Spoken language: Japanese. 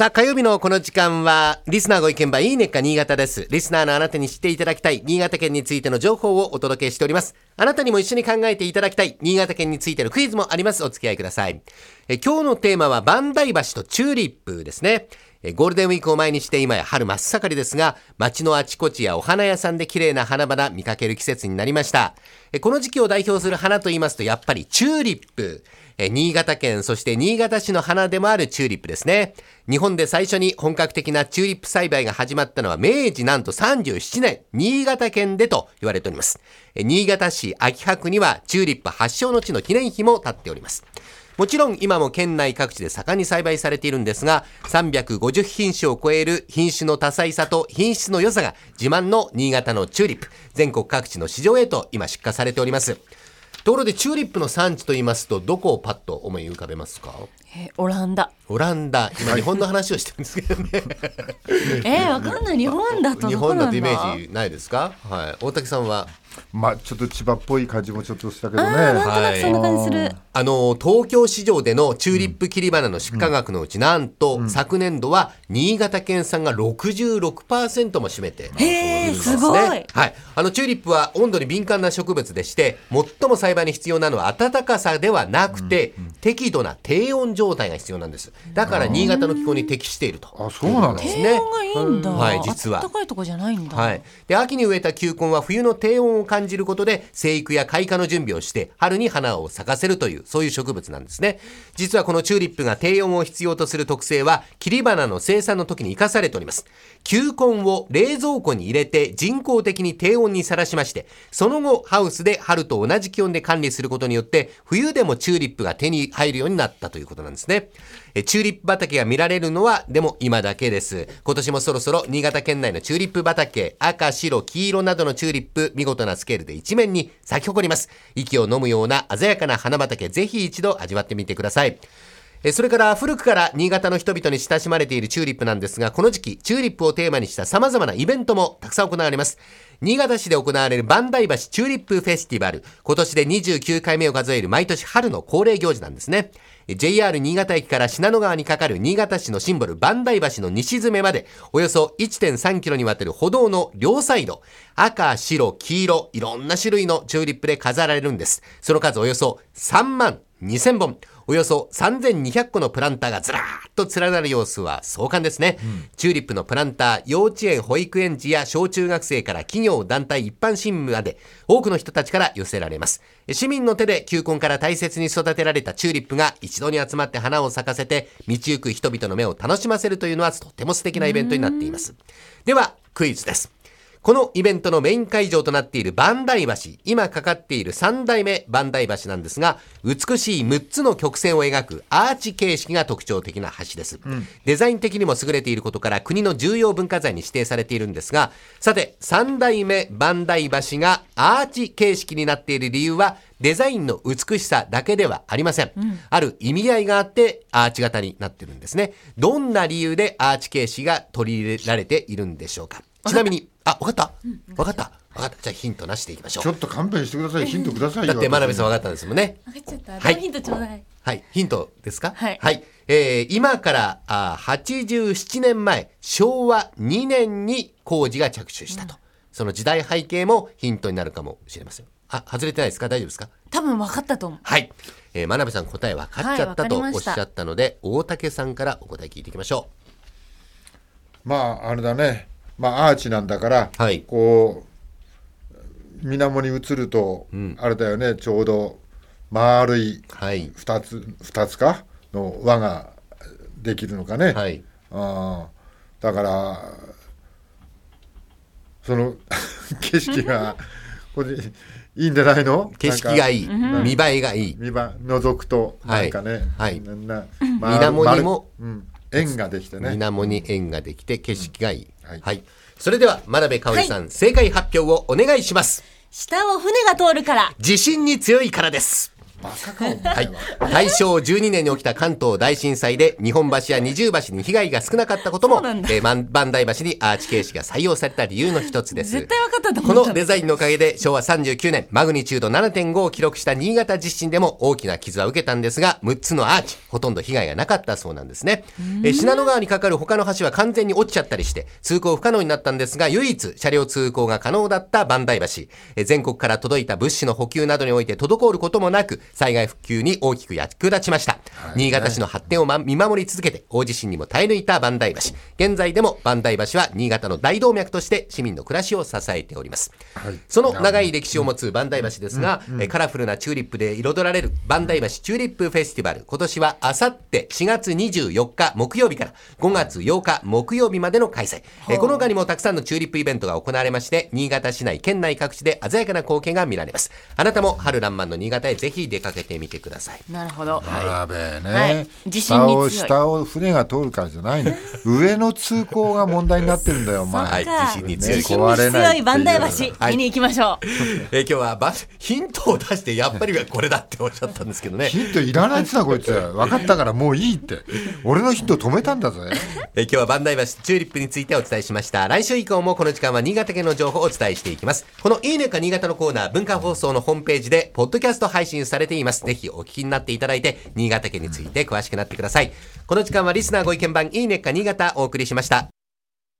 さあ、火曜日のこの時間は、リスナーご意見番いいねっか新潟です。リスナーのあなたに知っていただきたい新潟県についての情報をお届けしております。あなたにも一緒に考えていただきたい新潟県についてのクイズもあります。お付き合いください。え今日のテーマは、万代橋とチューリップですね。ゴールデンウィークを前にして今や春真っ盛りですが、街のあちこちやお花屋さんで綺麗な花々見かける季節になりました。この時期を代表する花と言いますと、やっぱりチューリップ。え新潟県、そして新潟市の花でもあるチューリップですね。日本で最初に本格的なチューリップ栽培が始まったのは明治なんと37年、新潟県でと言われております。え新潟市秋葉区にはチューリップ発祥の地の記念碑も建っております。もちろん今も県内各地で盛んに栽培されているんですが、350品種を超える品種の多彩さと品質の良さが自慢の新潟のチューリップ、全国各地の市場へと今出荷されております。ところでチューリップの産地と言いますと、どこをパッと思い浮かべますか？えーオランダ。オランダ、今日本の話をしてるんですけどね。えー、わかんない。日本だと日本だとイメージないですか？はい。大竹さんはまあちょっと千葉っぽい感じもちょっとしたけどあーなんね。となくそんな感じする。あの東京市場でのチューリップ切り花の出荷額のうち、なんと、昨年度は新潟県産が66%も占めて。へーい。るんですすごいはい。あのチューリップは温度に敏感な植物でして、最も栽培に必要なのは暖かさではなくて、適度な低温状態が必要なんです。だから新潟の気候に適していると。あそうなのですね。低温がいいんだ。はい実は暖かいとこじゃないんだ。はい。で、秋に植えた球根は冬の低温を感じることで、生育や開花の準備をして、春に花を咲かせるという、そういう植物なんですね。実はこのチューリップが低温を必要とする特性は、切り花の生産の時に生かされております。球根を冷蔵庫に入れて人工的に低温にさらしまして、その後、ハウスで春と同じ気温で管理することによって、冬でもチューリップが手に入るようになったということなんですね。えチューリップ畑が見られるのは、でも今だけです。今年もそろそろ新潟県内のチューリップ畑、赤、白、黄色などのチューリップ、見事なスケールで一面に咲き誇ります。息を飲むような鮮やかな花畑、ぜひ一度味わってみてください。それから古くから新潟の人々に親しまれているチューリップなんですが、この時期、チューリップをテーマにした様々なイベントもたくさん行われます。新潟市で行われる万代橋チューリップフェスティバル。今年で29回目を数える毎年春の恒例行事なんですね。JR 新潟駅から信濃川に架かる新潟市のシンボル万代橋の西詰まで、およそ1.3キロにわたる歩道の両サイド、赤、白、黄色、いろんな種類のチューリップで飾られるんです。その数およそ3万2000本。およそ3200個のプランターがずらーっと連なる様子は壮観ですね、チューリップのプランター、幼稚園、保育園児や小中学生から企業、団体、一般市民まで多くの人たちから寄せられます。市民の手で球根から大切に育てられたチューリップが一度に集まって花を咲かせて道行く人々の目を楽しませるというのはとても素敵なイベントになっています。では、クイズです。このイベントのメイン会場となっている万代橋、今かかっている三代目万代橋なんですが、美しい6つの曲線を描くアーチ形式が特徴的な橋です。デザイン的にも優れていることから国の重要文化財に指定されているんですが、さて、三代目万代橋がアーチ形式になっている理由は、デザインの美しさだけではありません。ある意味合いがあってアーチ型になってるんですね。どんな理由でアーチ形式が取り入れられているんでしょうか。ちなみに、あ、わかった？わかったわかった。じゃあヒントなしでいきましょう。ちょっと勘弁してください。ヒントくださいよ。だって真鍋さんは。わかったんですもんね。わかっちゃった。はいヒントちょうだい。はい。ヒントですか？はいえー今からあー87年前、昭和2年に工事が着手したと。その時代背景もヒントになるかもしれません。あ、外れてないですか？大丈夫ですか？多分わかったと思う。はい。えー、真鍋さん答え分かっちゃったとはいわかりましおったしゃったので、大竹さんからお答え聞いていきましょまああれだね。まあアーチなんだから、はいこう水面に映ると、あれだよね。ちょうど丸い。う。はい。二つ二つか？の輪ができるのかね？はい。あーだからその 景色がこれいいんじゃないの？景色がいいい。見栄えがいい。見ば覗くとなんかね、はいなな水面にも丸うん、円ができてね水面に円ができて景色がいい。はいはい。それでは、真鍋かおりさん、正解発表をお願いします。下を船が通るから。地震に強いからです。バカかお前は。い。は。大正12年に起きた関東大震災で日本橋や二重橋に被害が少なかったこともえー万万代橋にアーチ形式が採用された理由の一つです。このデザインのおかげで昭和39年マグニチュード7.5を記録した新潟地震でも大きな傷は受けたんですが6つのアーチほとんど被害がなかったそうなんですね。え信濃川にかかる他の橋は完全に落ちちゃったりして通行不可能になったんですが唯一車両通行が可能だった万代橋。え全国から届いた物資の補給などにおいて滞ることもなく災害復旧に大きく役立ちました、新潟市の発展をま見守り続けて大地震にも耐え抜いた万代橋。現在でも万代橋は新潟の大動脈として市民の暮らしを支えております、その長い歴史を持つ万代橋ですが、えカラフルなチューリップで彩られる万代橋チューリップフェスティバル今年はあさって4月24日木曜日から5月8日木曜日までの開催、えこの他にもたくさんのチューリップイベントが行われまして新潟市内県内各地で鮮やかな光景が見られます。あなたも春爛漫の新潟へぜひ出かけてみてください。なるほど。やべえね、はい。地震下をに強い。下を船が通るからじゃないの。上の通行が問題になってるんだよお前、はい。地震に強い。ね地震に強い万代橋、はい。見に行きましょう。えー今日はば ヒントを出してやっぱりこれだっておっしゃったんですけどね。ヒントいらないっつうなこいつ。分かったからもういいって。俺のヒント止めたんだぜ。えー今日は万代橋チューリップについてお伝えしました。来週以降もこの時間は新潟県の情報をお伝えしていきます。このいいねか新潟のコーナー文化放送のホームページでポッドキャスト配信されています。ぜひお聞きになっていただいて新潟県について詳しくなってください。この時間はリスナーご意見番いいねか新潟お送りしました